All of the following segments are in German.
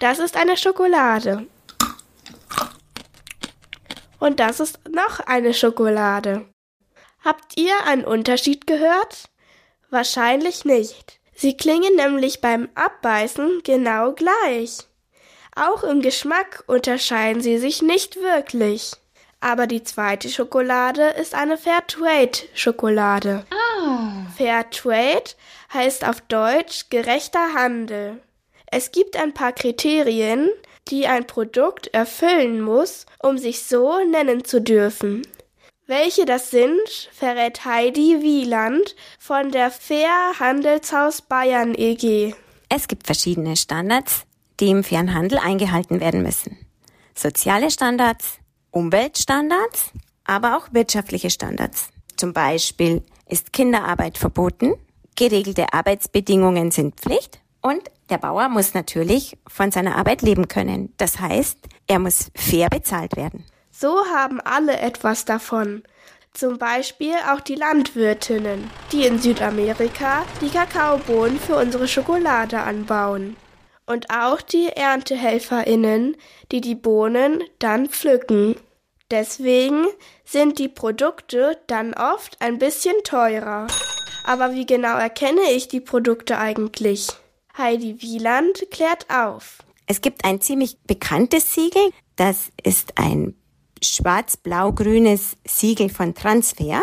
Das ist eine Schokolade. Und das ist noch eine Schokolade. Habt ihr einen Unterschied gehört? Wahrscheinlich nicht. Sie klingen nämlich beim Abbeißen genau gleich. Auch im Geschmack unterscheiden sie sich nicht wirklich. Aber die zweite Schokolade ist eine Fairtrade-Schokolade. Ah. Fairtrade heißt auf Deutsch gerechter Handel. Es gibt ein paar Kriterien, die ein Produkt erfüllen muss, um sich so nennen zu dürfen. Welche das sind, verrät Heidi Wieland von der Fair Handelshaus Bayern EG. Es gibt verschiedene Standards, die im fairen Handel eingehalten werden müssen. Soziale Standards, Umweltstandards, aber auch wirtschaftliche Standards. Zum Beispiel ist Kinderarbeit verboten, geregelte Arbeitsbedingungen sind Pflicht und der Bauer muss natürlich von seiner Arbeit leben können. Das heißt, er muss fair bezahlt werden. So haben alle etwas davon. Zum Beispiel auch die Landwirtinnen, die in Südamerika die Kakaobohnen für unsere Schokolade anbauen. Und auch die Erntehelferinnen, die die Bohnen dann pflücken. Deswegen sind die Produkte dann oft ein bisschen teurer. Aber wie genau erkenne ich die Produkte eigentlich? Heidi Wieland klärt auf. Es gibt ein ziemlich bekanntes Siegel. Das ist ein schwarz-blau-grünes Siegel von Transfer.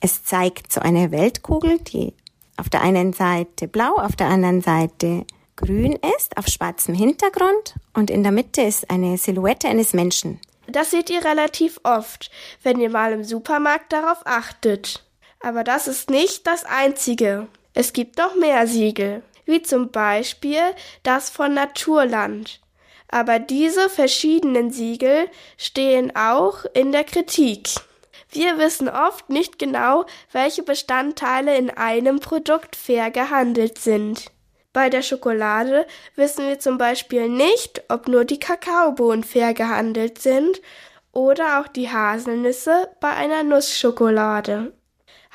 Es zeigt so eine Weltkugel, die auf der einen Seite blau, auf der anderen Seite grün ist, auf schwarzem Hintergrund und in der Mitte ist eine Silhouette eines Menschen. Das seht ihr relativ oft, wenn ihr mal im Supermarkt darauf achtet. Aber das ist nicht das einzige. Es gibt noch mehr Siegel, wie zum Beispiel das von Naturland. Aber diese verschiedenen Siegel stehen auch in der Kritik. Wir wissen oft nicht genau, welche Bestandteile in einem Produkt fair gehandelt sind. Bei der Schokolade wissen wir zum Beispiel nicht, ob nur die Kakaobohnen fair gehandelt sind oder auch die Haselnüsse bei einer Nussschokolade.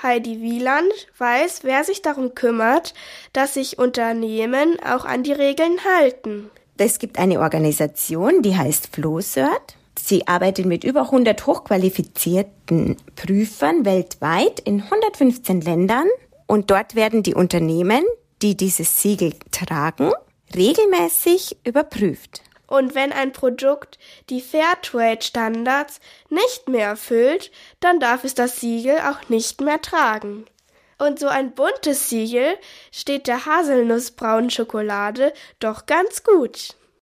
Heidi Wieland weiß, wer sich darum kümmert, dass sich Unternehmen auch an die Regeln halten. Es gibt eine Organisation, die heißt FlowCert. Sie arbeitet mit über 100 hochqualifizierten Prüfern weltweit in 115 Ländern und dort werden die Unternehmen, die dieses Siegel tragen, regelmäßig überprüft. Und wenn ein Produkt die Fairtrade-Standards nicht mehr erfüllt, dann darf es das Siegel auch nicht mehr tragen. Und so ein buntes Siegel steht der Haselnussbraunen Schokolade doch ganz gut.